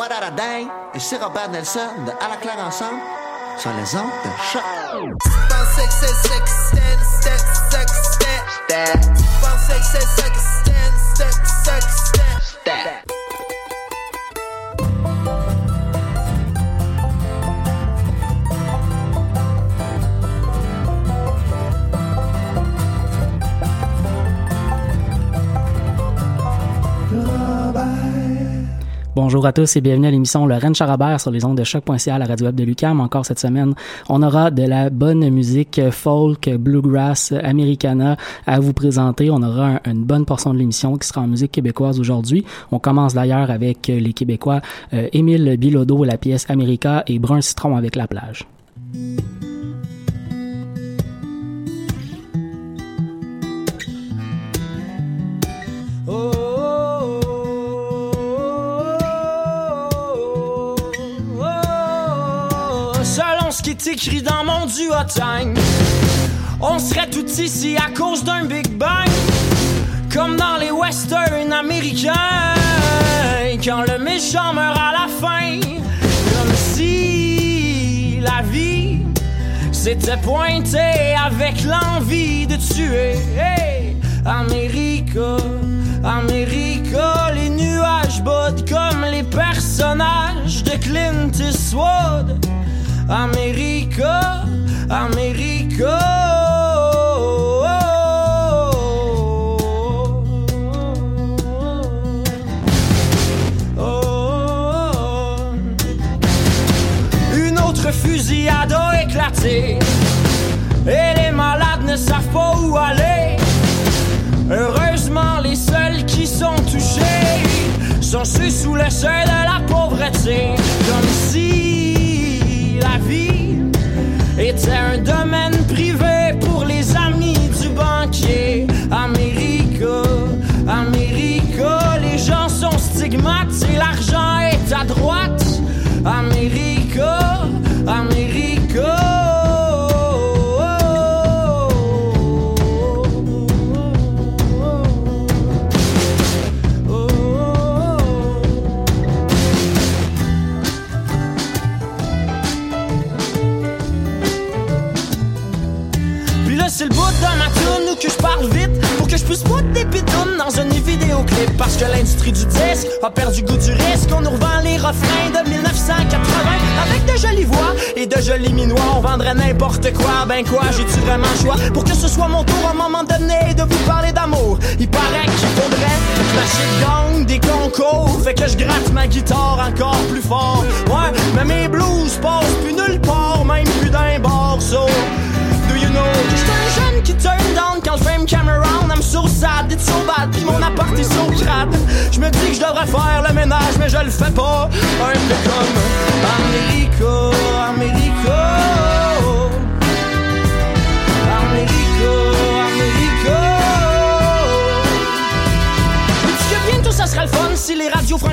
What et Robert Nelson de À la claire ensemble sur les ondes de choc. Bonjour à tous et bienvenue à l'émission Le Rennes Charabert sur les ondes de choc.ca à la radio web de Lucam. Encore cette semaine, on aura de la bonne musique folk, bluegrass, americana à vous présenter. On aura une bonne portion de l'émission qui sera en musique québécoise aujourd'hui. On commence d'ailleurs avec les Québécois euh, Émile Bilodeau, la pièce America et Brun Citron avec la plage. Écrit dans mon on serait tout ici à cause d'un Big Bang, comme dans les westerns américains, quand le méchant meurt à la fin, comme si la vie s'était pointée avec l'envie de tuer. Hey, America, America, les nuages bodent comme les personnages de Clint Eastwood. America. Oh. Une autre fusillade a éclaté et les malades ne savent pas où aller. Heureusement, les seuls qui sont touchés sont ceux sous le seuil de la pauvreté, était un domaine privé pour les amis du banquier. America, America, les gens sont stigmates et l'argent est à droite. America, America. Parle vite pour que je puisse pas des pitounes dans un vidéoclip. Parce que l'industrie du disque a perdu goût du risque. On nous revend les refrains de 1980 avec de jolies voix et de jolis minois, on vendrait n'importe quoi. Ben quoi, j'ai-tu vraiment le choix? Pour que ce soit mon tour à un moment donné de vous parler d'amour? Il paraît qu'il faudrait que ma shit gagne des concours, fait que je gratte ma guitare encore plus fort. Ouais, mais mes blues passent plus nulle part, même plus d'un bar, so. Do you know quand le fame came around? I'm so sad, it's so bad, pis mon appart est. Je me dis que je devrais faire le ménage, mais je le fais pas. Un peu comme Americo, Americo.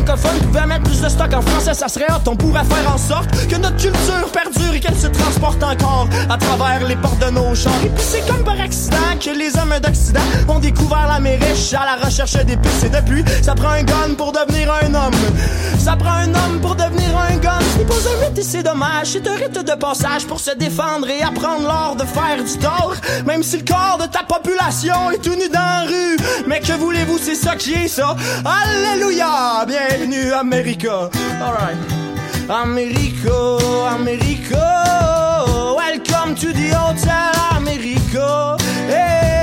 Francophones pouvaient mettre plus de stock en français, ça serait hot. On pourrait faire en sorte que notre culture perdure et qu'elle se transporte encore à travers les portes de nos chars. Et puis c'est comme par accident que les hommes d'Occident ont découvert l'Amérique à la recherche d'épices. Et depuis, ça prend un gun pour devenir un homme. Ça prend un homme pour devenir un gun. Ce n'est pas un mythe et c'est dommage. C'est un rite de passage pour se défendre et apprendre l'art de faire du tort. Même si le corps de ta population est tout nu dans la rue. Mais que voulez-vous, c'est ça qui est ça. Alléluia! Bienvenue, America. Alright. Americo, Americo. Welcome to the hotel, Americo. Hey,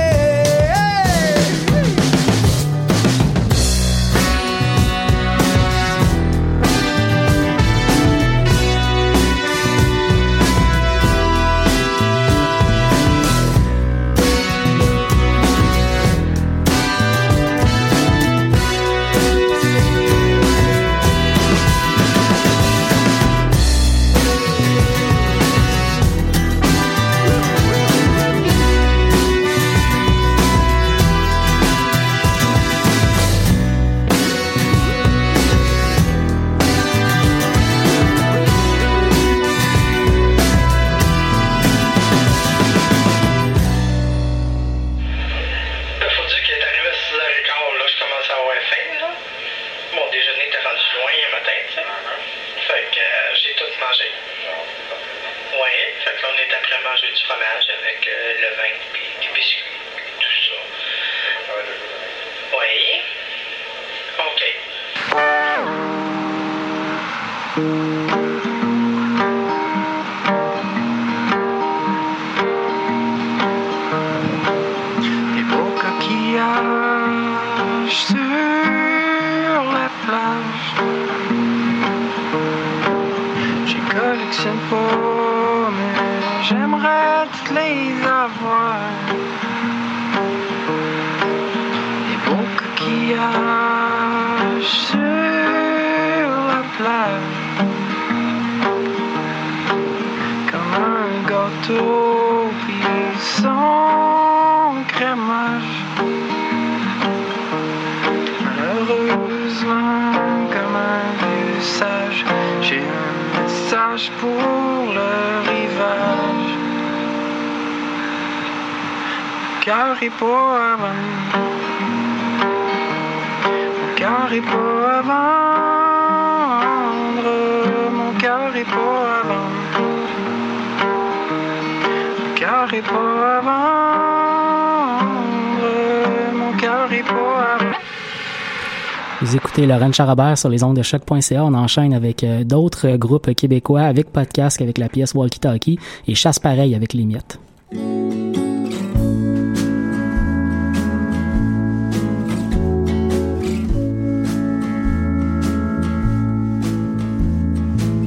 Des Mon cœur est pas à vendre. Mon à vendre. Vous écoutez Laurent Charabert sur les ondes de choc.ca. On enchaîne avec euh, d'autres euh, groupes québécois avec podcast avec la pièce Walkie Talkie et Chasse pareil avec les miettes.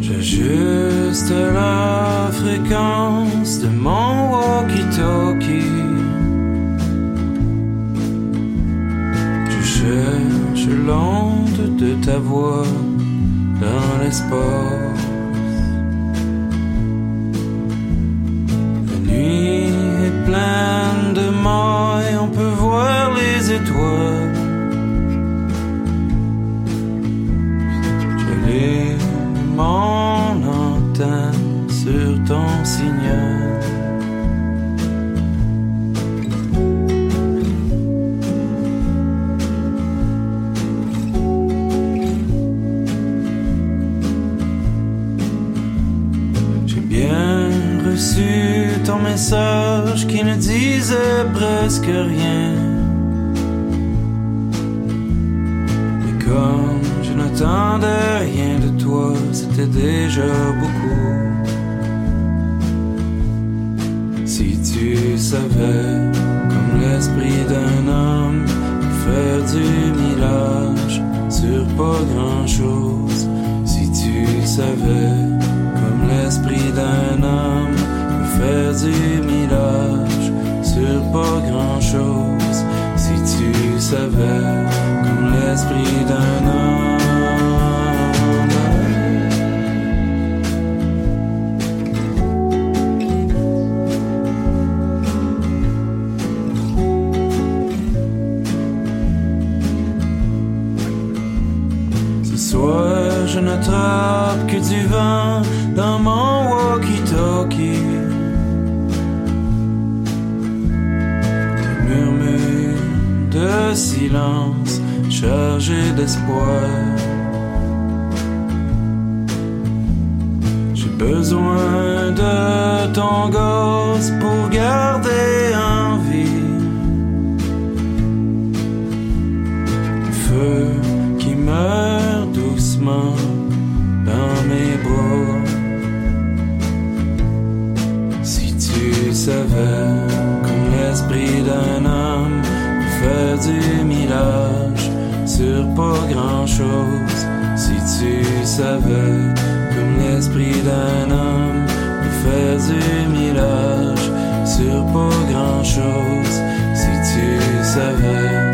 J'ajuste la fréquence de mon walkie-talkie. Je cherche l'onde de ta voix dans l'espace. La nuit est pleine sur pas grand chose. Si tu savais, comme l'esprit d'un homme, nous faire du millage sur pas grand chose. Si tu savais.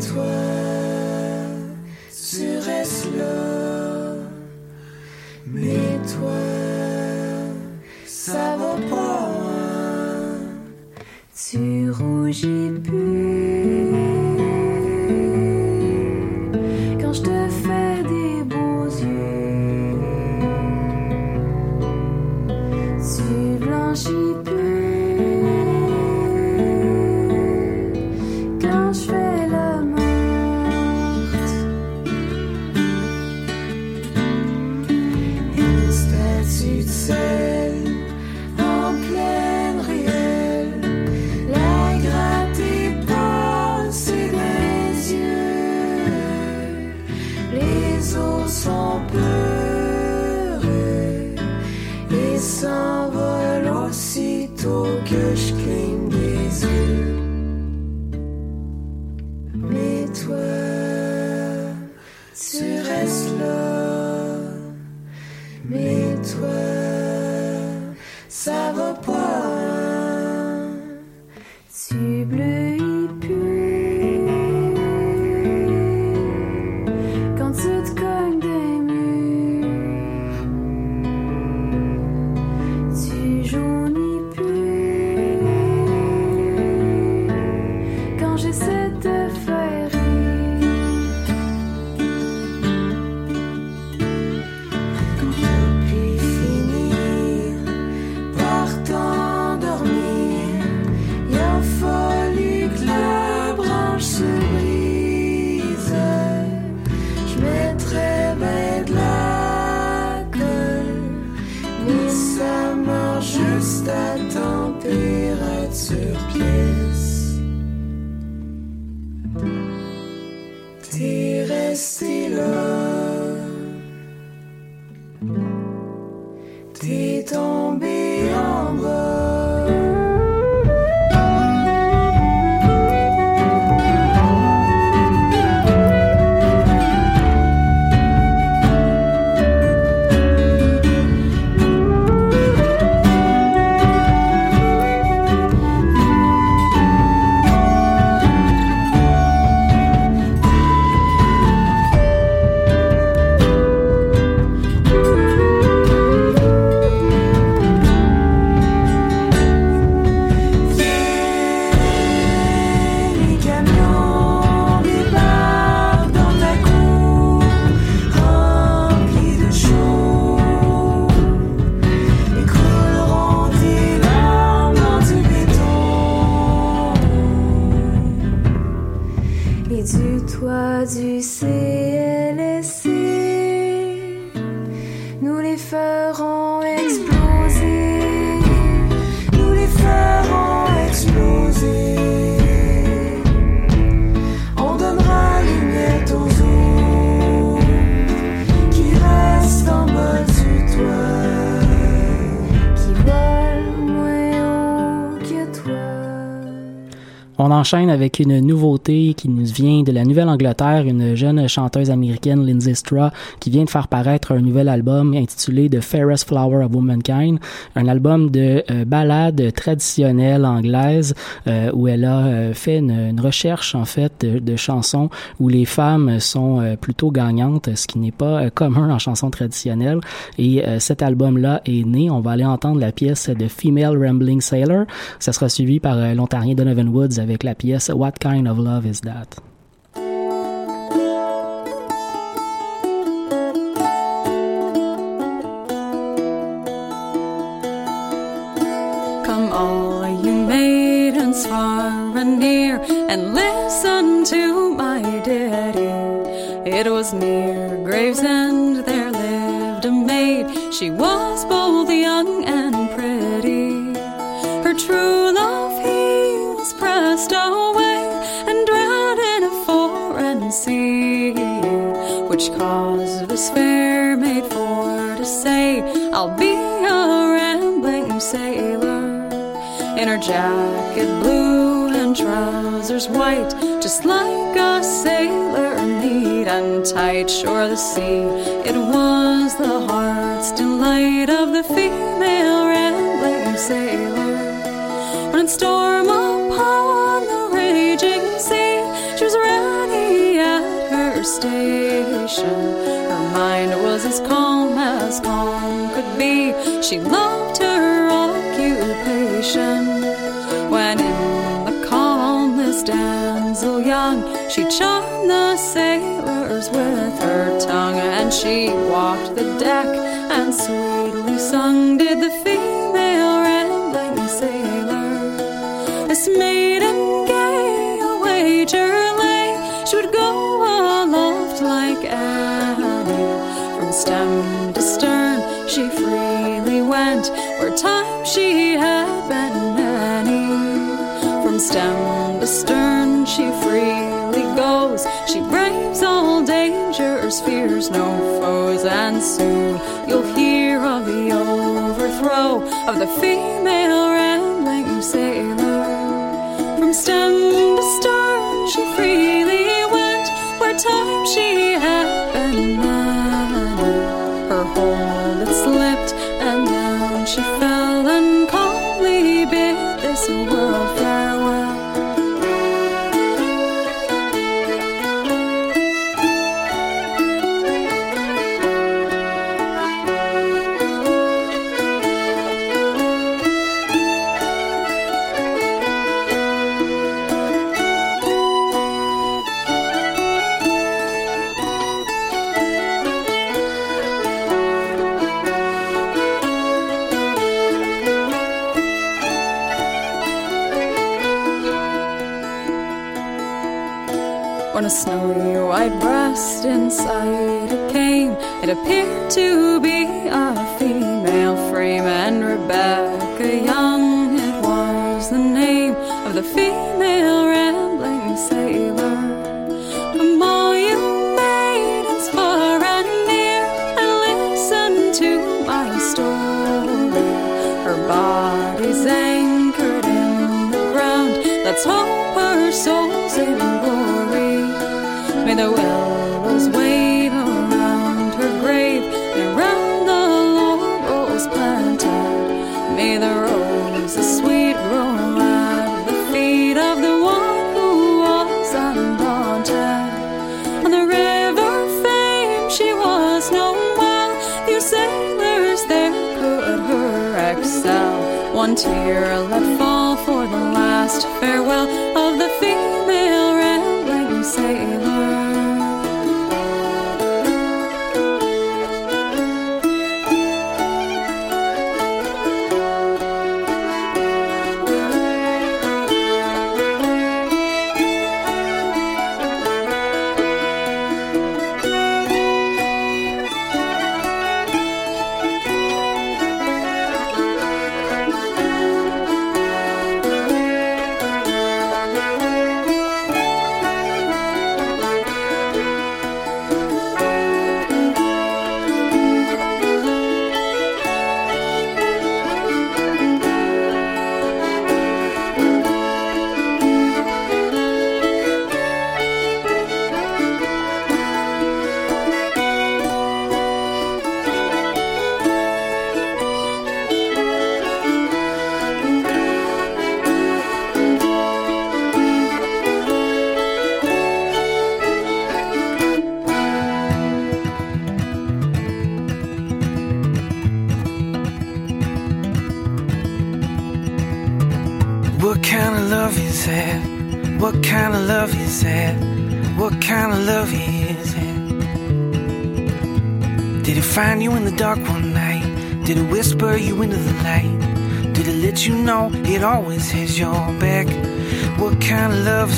toi. pièce, ta sur pièce. Enchaîne avec une nouveauté qui nous vient de la Nouvelle-Angleterre, une jeune chanteuse américaine, Lindsay Straw, qui vient de faire paraître un nouvel album intitulé The Fairest Flower of Womankind, un album de euh, ballades traditionnelles anglaises euh, où elle a euh, fait une, une recherche en fait de, de chansons où les femmes sont euh, plutôt gagnantes, ce qui n'est pas euh, commun en chansons traditionnelles. Et euh, cet album-là est né. On va aller entendre la pièce de Female Rambling Sailor. Ça sera suivi par l'Ontarien Donovan Woods avec la pièce What Kind of Love Is That? It was the heart's delight of the female rambling sailor. When storm upon the raging sea, she was ready at her station. Her mind was as calm as calm could be. She loved her occupation. When in the calmless damsel young, she charmed where time she had been many. From stem to stern, she freely goes. She braves all dangers, fears no foes, and soon you'll hear of the overthrow of the female rambling sailor. From stem to stern, she freely went where time she One tear let fall for the last farewell of the female rambling sailor.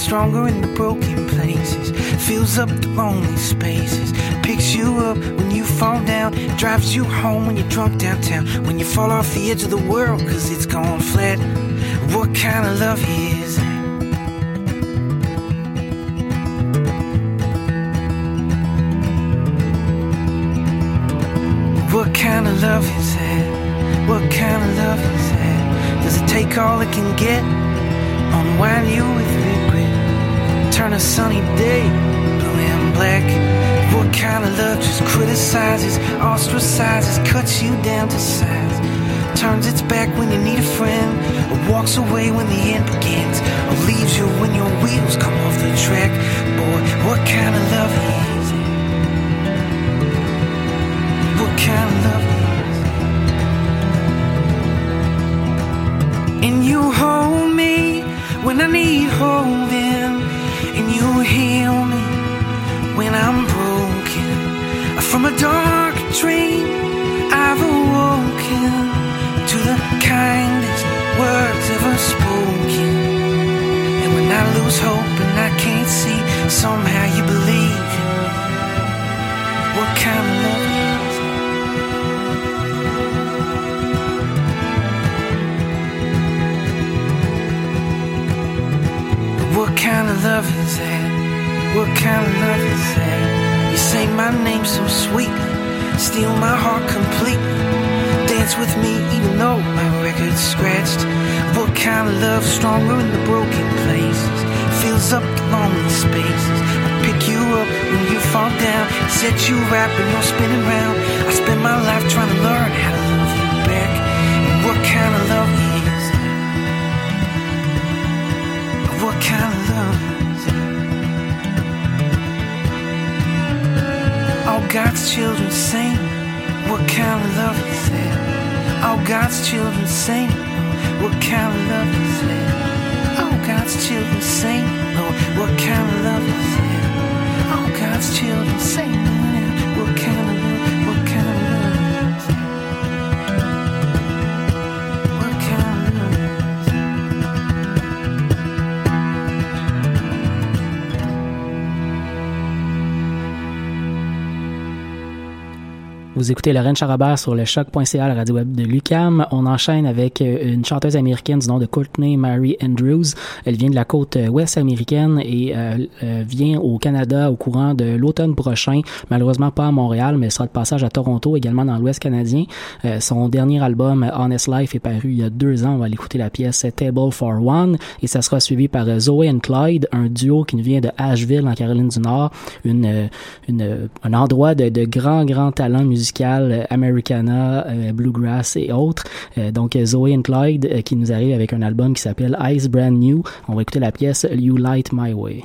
Stronger in the broken places? Fills up the lonely spaces. Picks you up when you fall down. Drives you home when you're drunk downtown. When you fall off the edge of the world cause it's gone flat. What kind of love is it? What kind of love is that? What kind of love is that? Does it take all it can get? Unwind you with regret. Turn a sunny day blue and black. What kind of love just criticizes, ostracizes, cuts you down to size? Turns its back when you need a friend, or walks away when the end begins, or leaves you when your wheels come off the track. Boy, what kind of love is it? What kind of love is it? And you hold me when I need holding, heal me when I'm broken. From a dark dream, I've awoken to the kindest words ever spoken. And when I lose hope and I can't see, somehow you believe. What kind of love? What kind of love that? What kind of love is that? You say my name so sweetly, steal my heart completely. Dance with me even though my record's scratched. What kind of love stronger in the broken places? Fills up the lonely spaces. I pick you up when you fall down, set you right when you're spinning round. I spend my life trying to learn how to love you back. And what kind of love is that? What kind of love God's children sing. What kind of love is that? All God's children sing. What kind of love is that? All God's children sing. Lord, what kind of love is that? All God's children sing. Vous écoutez Lorraine Charabert sur le choc.ca, la radio web de Lucam. On enchaîne avec euh, une chanteuse américaine du nom de Courtney Mary Andrews. Elle vient de la côte euh, ouest américaine et euh, vient au Canada au courant de l'automne prochain. Malheureusement pas à Montréal, mais elle sera de passage à Toronto, également dans l'ouest canadien. Son dernier album, Honest Life, est paru il y a deux ans. On va aller écouter la pièce Table for One et ça sera suivi par Zoe and Clyde, un duo qui nous vient de Asheville en Caroline du Nord, une, une, un endroit de, de grand, grand talent musical, euh, Americana, euh, Bluegrass et autres. Euh, donc Zoe and Clyde qui nous arrive avec un album qui s'appelle Ice Brand New. On va écouter la pièce You Light My Way.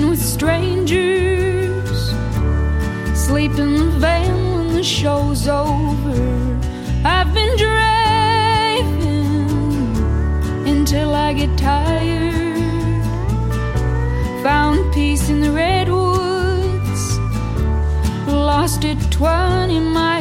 Dancing with strangers, sleep in the van when the show's over. I've been driving until I get tired. Found peace in the redwoods, lost it 20 miles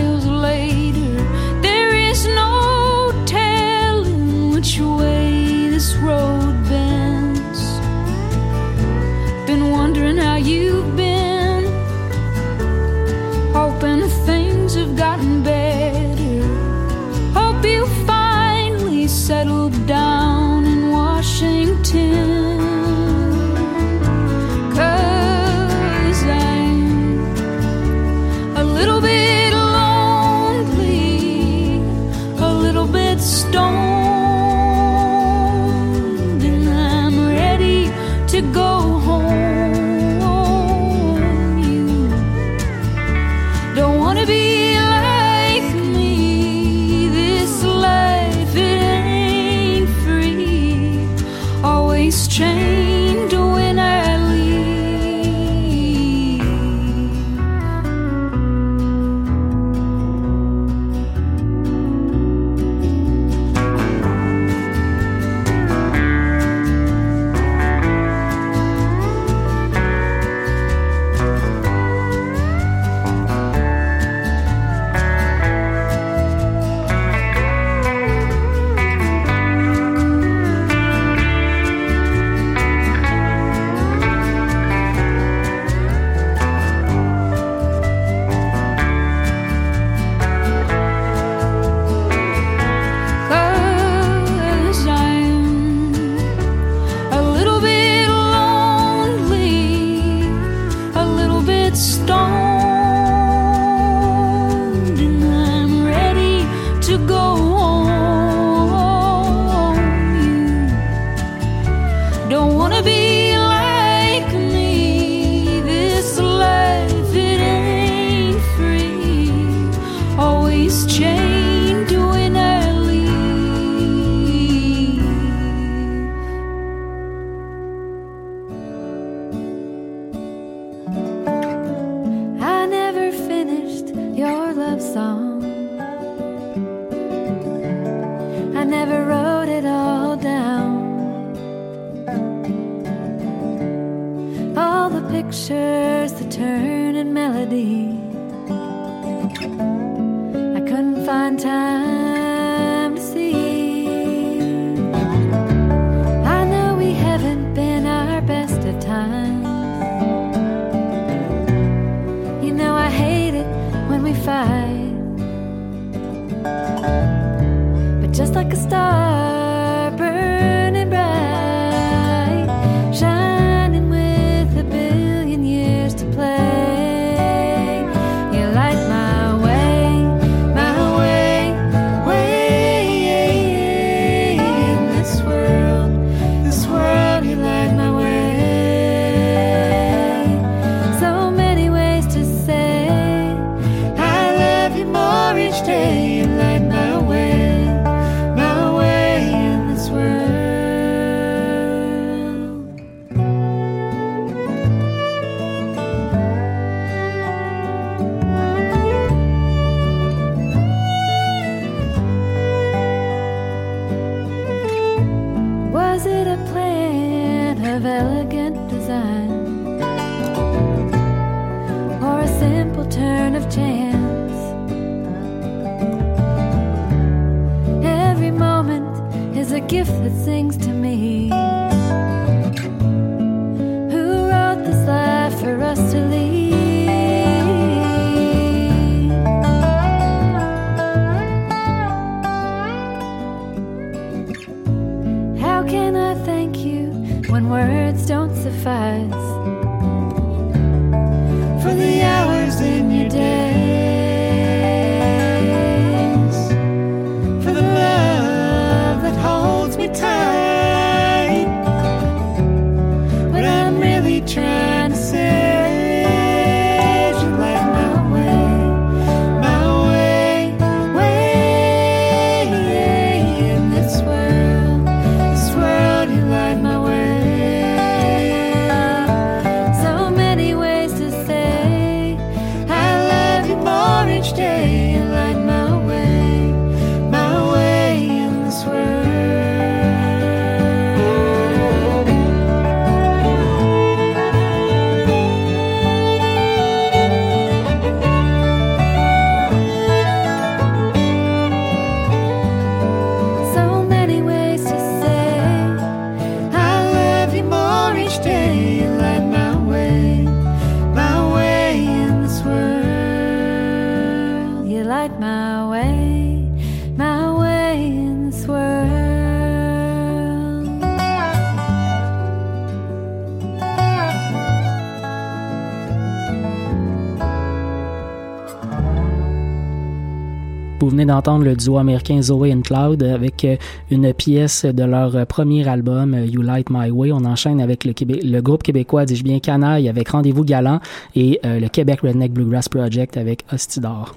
d'entendre le duo américain Zoe and Cloud avec euh, une pièce de leur premier album euh, You Light My Way. On enchaîne avec le, groupe québécois, dis-je bien, Canaille avec Rendez-vous Galant et euh, le Québec Redneck Bluegrass Project avec Hostidor.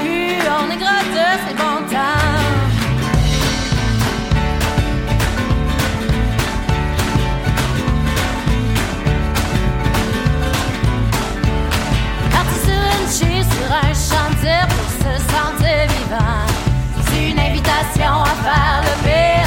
Plus, on est gratteux, c'est bon temps. Parti sur une sur un chantier pour se sentir vivant. C'est une invitation à faire le pire,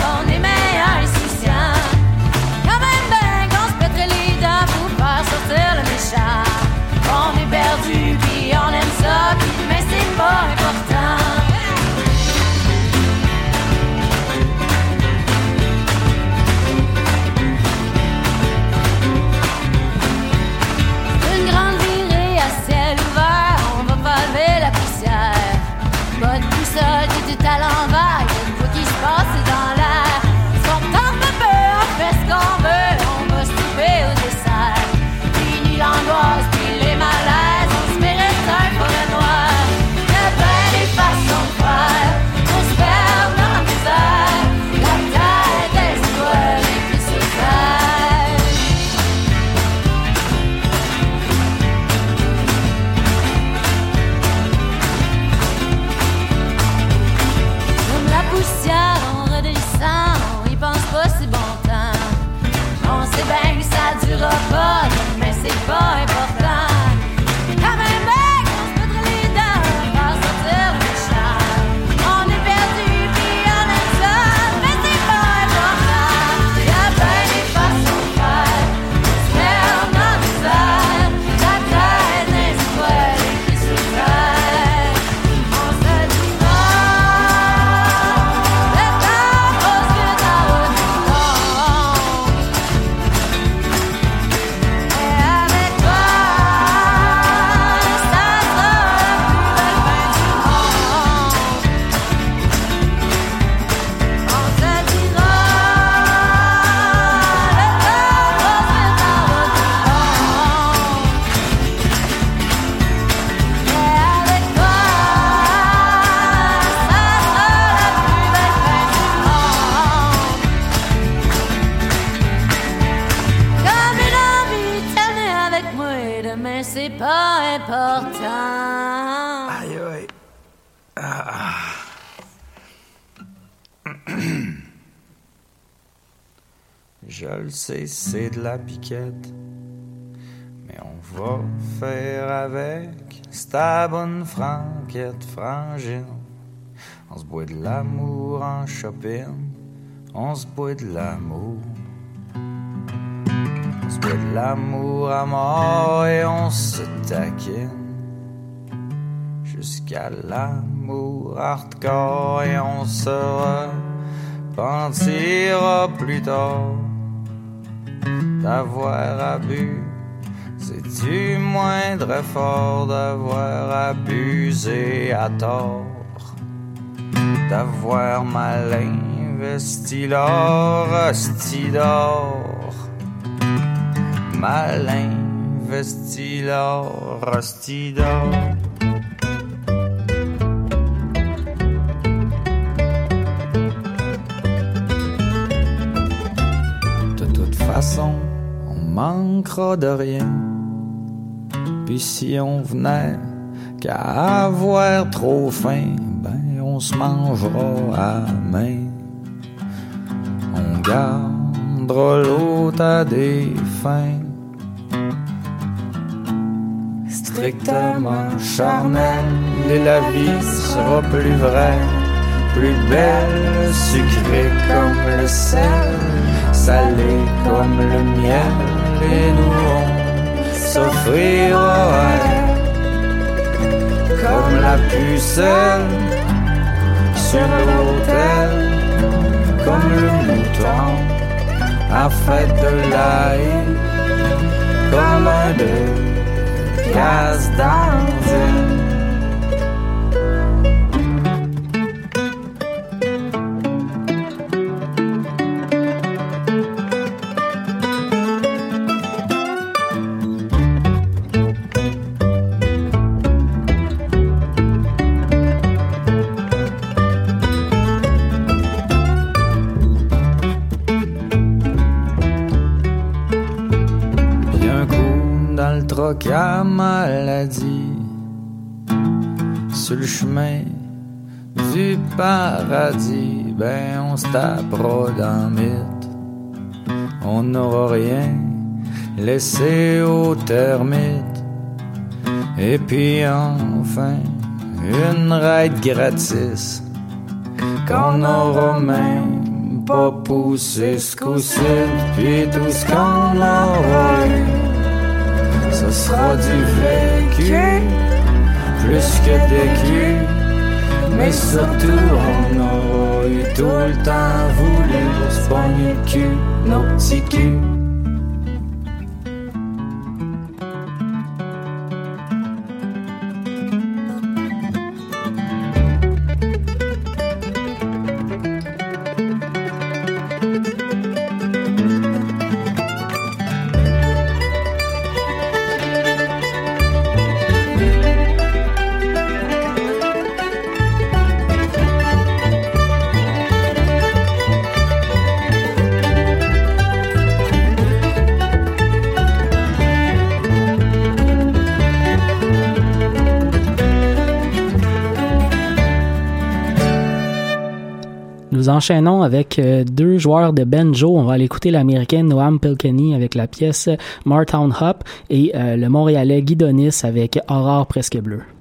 c'est de la piquette. Mais on va faire avec. C'est ta bonne franquette, frangine. On se boit de l'amour en shopping. On se boit de l'amour. On se boit de l'amour à mort et on se taquine. Jusqu'à l'amour hardcore et on se repentira plus tard d'avoir abusé. C'est du moindre effort d'avoir abusé à tort, d'avoir mal investi l'or, d'or. Mal investi l'or, d'or. Manquera de rien. Puis si on venait qu'à avoir trop faim, ben on se mangera à main. On gardera l'autre à des fins strictement charnelles et la vie sera plus vraie plus belle, sucrée comme le sel, salée comme le miel, nous à elle comme la pucelle sur l'autel, comme le mouton à fête de l'ail, comme un de gaz dans une Sur le chemin du paradis Ben on se tapera mythe. On n'aura rien laissé aux termites Et puis enfin une ride gratis Qu'on n'aura même pas poussé ce coup-ci. Puis tout ce qu'on aura sera du vécu Plus que culs Mais surtout on aura eu tout le temps voulu Se pogner cul, nos petits culs enchaînons avec euh, deux joueurs de banjo. On va aller écouter l'américaine Noam Pilkenny avec la pièce Martown Hop et euh, le montréalais Guy Donis avec Aurore presque bleue.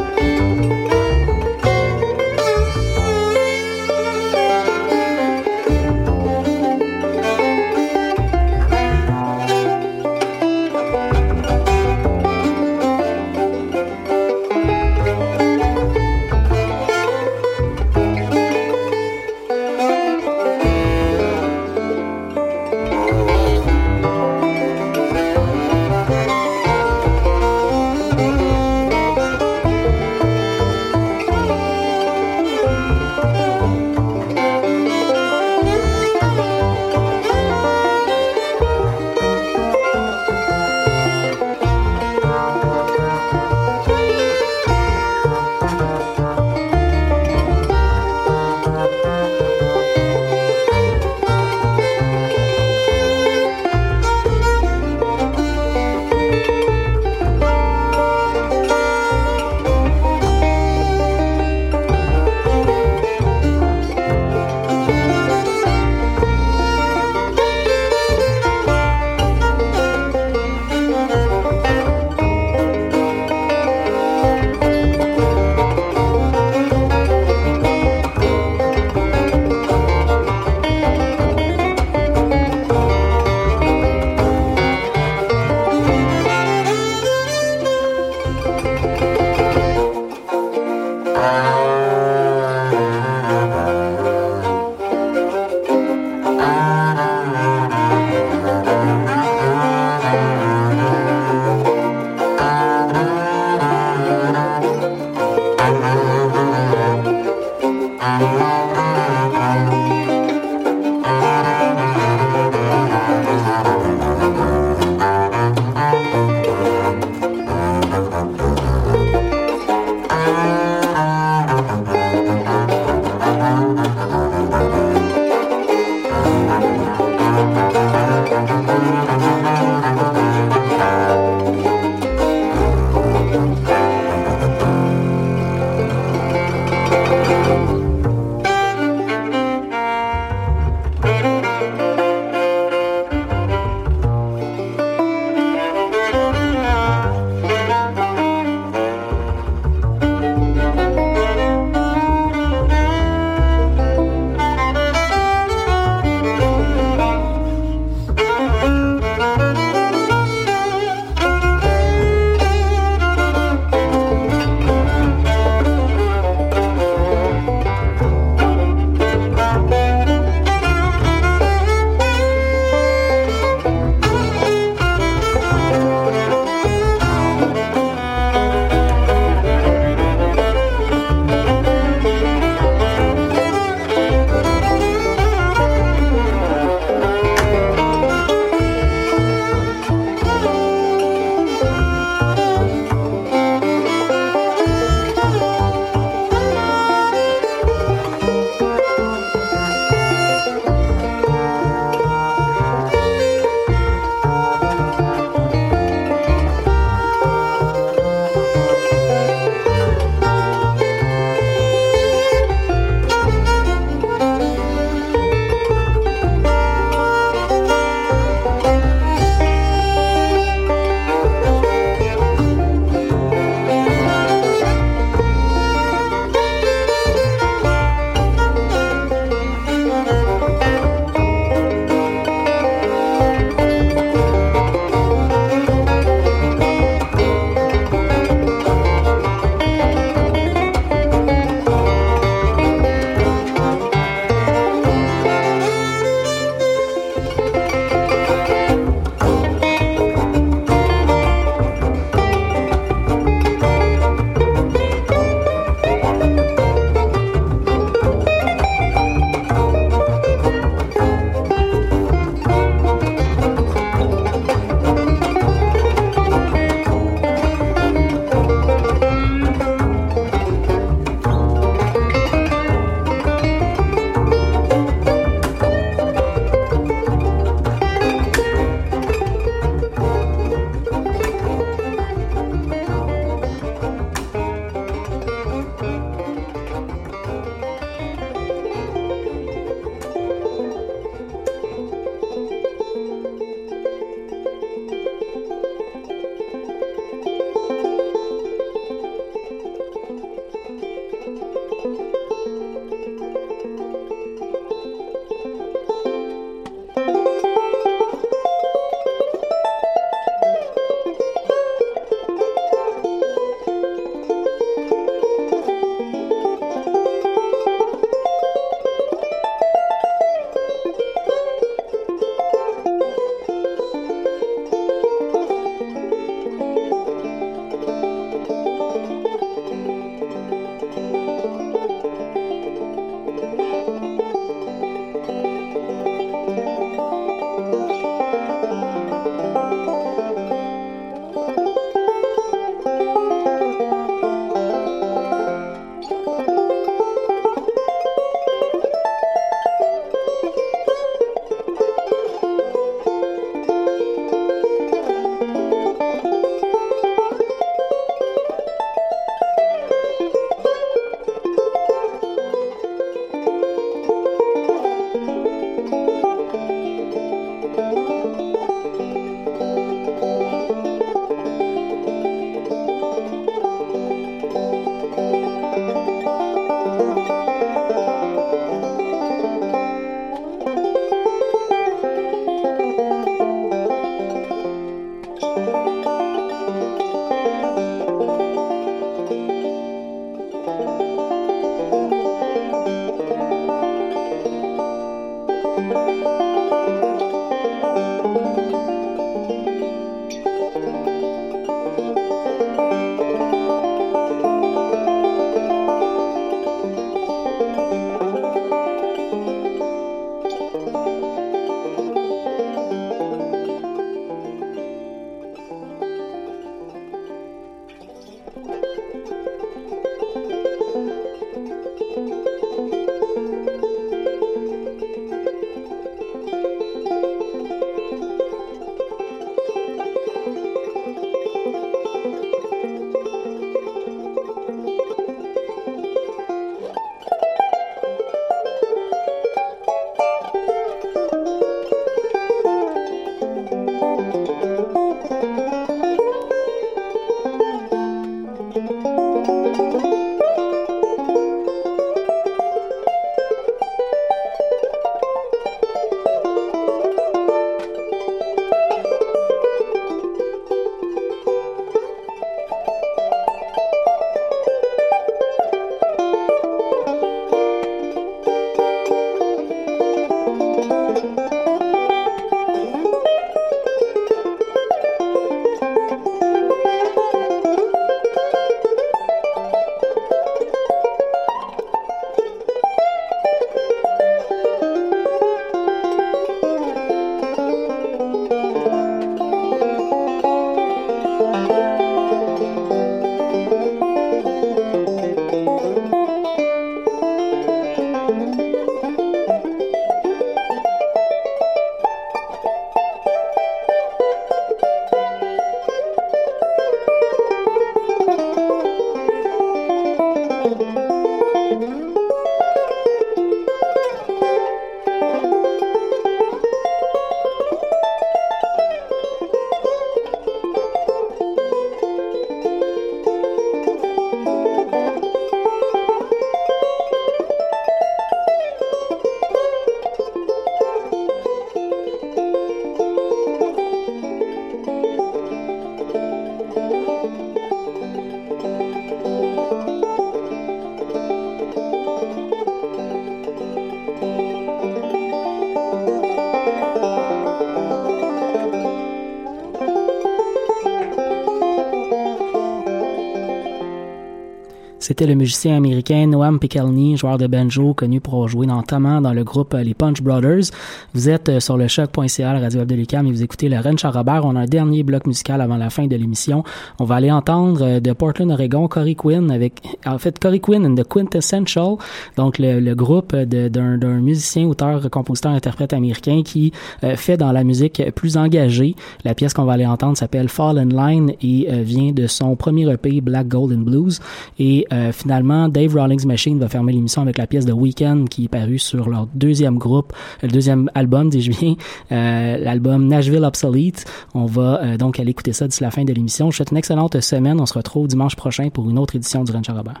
Le musicien américain Noam Pikelny, joueur de banjo, connu pour jouer notamment dans le groupe euh, Les Punch Brothers. Vous êtes euh, sur le choc.ca, la radio web de Lucam, et vous écoutez le Ren Robert. On a un dernier bloc musical avant la fin de l'émission. On va aller entendre euh, de Portland, Oregon, Corey Quinn avec, en fait, Corey Quinn and the Quintessential, donc le, le groupe d'un musicien, auteur, compositeur, interprète américain qui fait dans la musique plus engagée. La pièce qu'on va aller entendre s'appelle Fall in Line et vient de son premier EP Black Gold and Blues. Et euh, finalement, Dave Rawlings Machine va fermer l'émission avec la pièce de Weekend qui est parue sur leur deuxième groupe, le deuxième album, dis-je bien, euh, l'album Nashville Obsolete. On va euh, donc aller écouter ça d'ici la fin de l'émission. Je vous souhaite une excellente semaine. On se retrouve dimanche prochain pour une autre édition du Ranch Robert.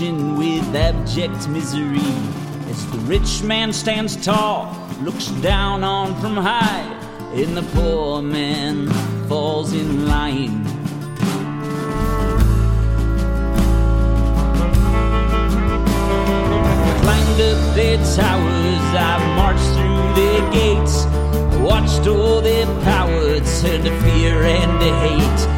And with abject misery. As the rich man stands tall, looks down on from high, and the poor man falls in line. climbed up their towers, I marched through their gates, watched all their power turn to fear and to hate.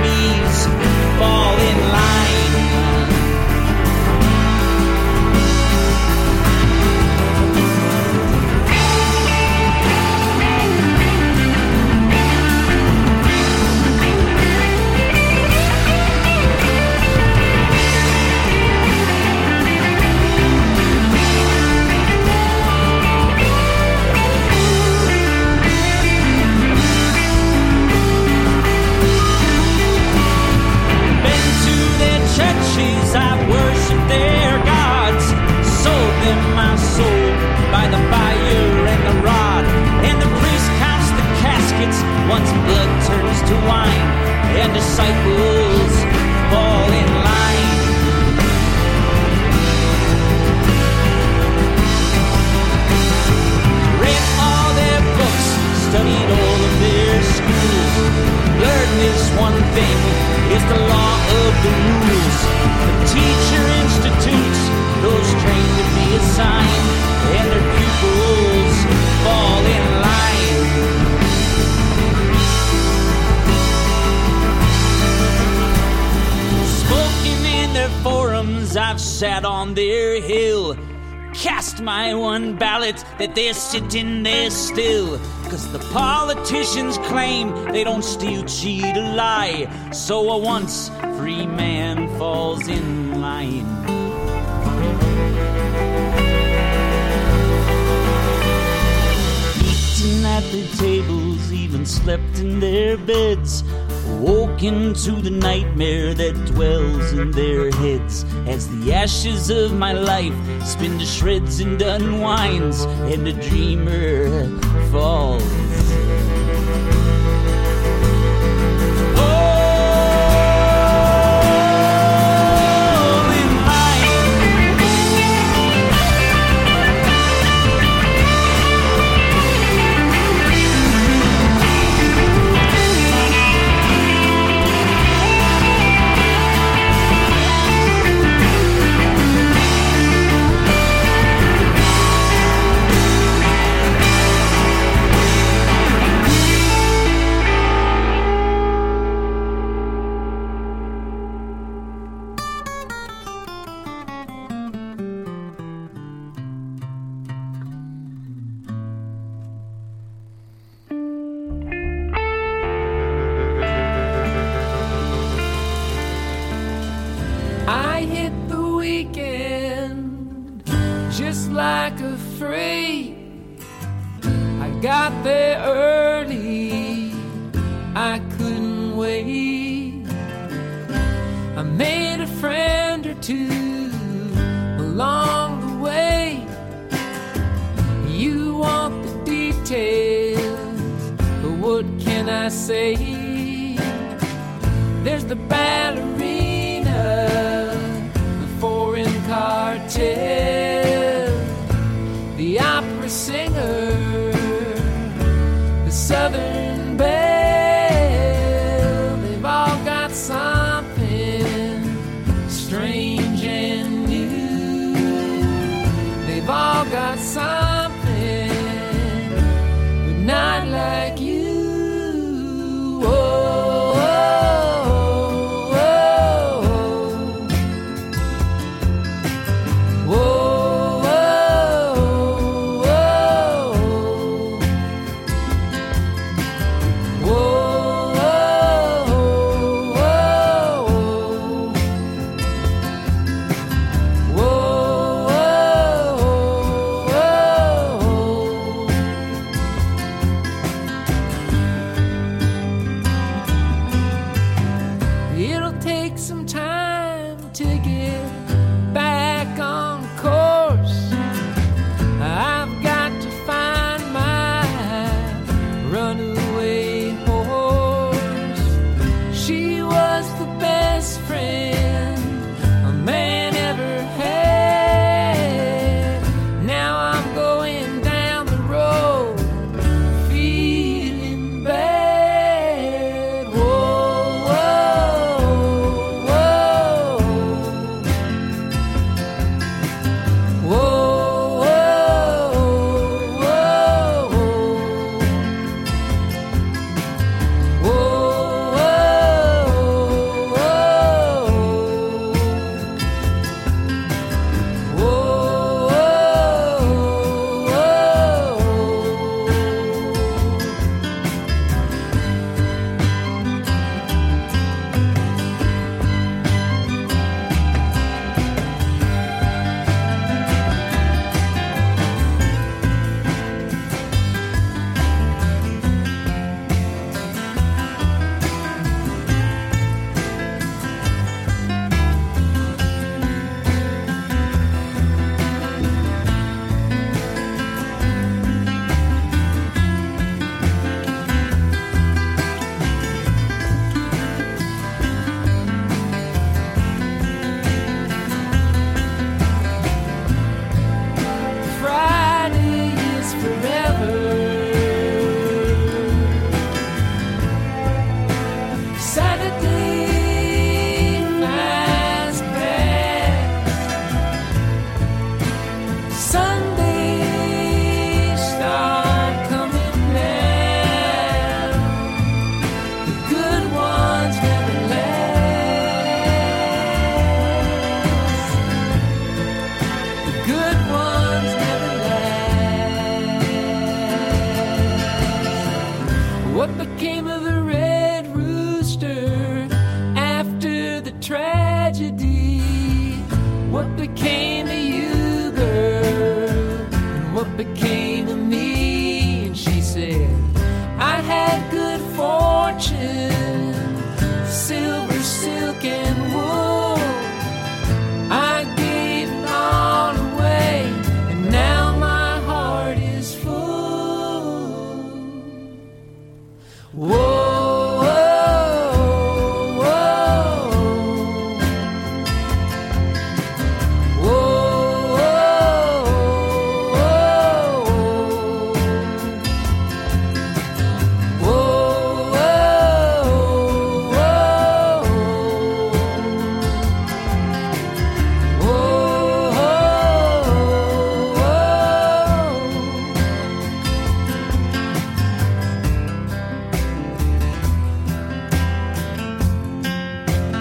that they're sitting there still. Cause the politicians claim they don't steal, cheat, or lie. So a once Woken to the nightmare that dwells in their heads as the ashes of my life spin to shreds and unwinds, and the dreamer falls.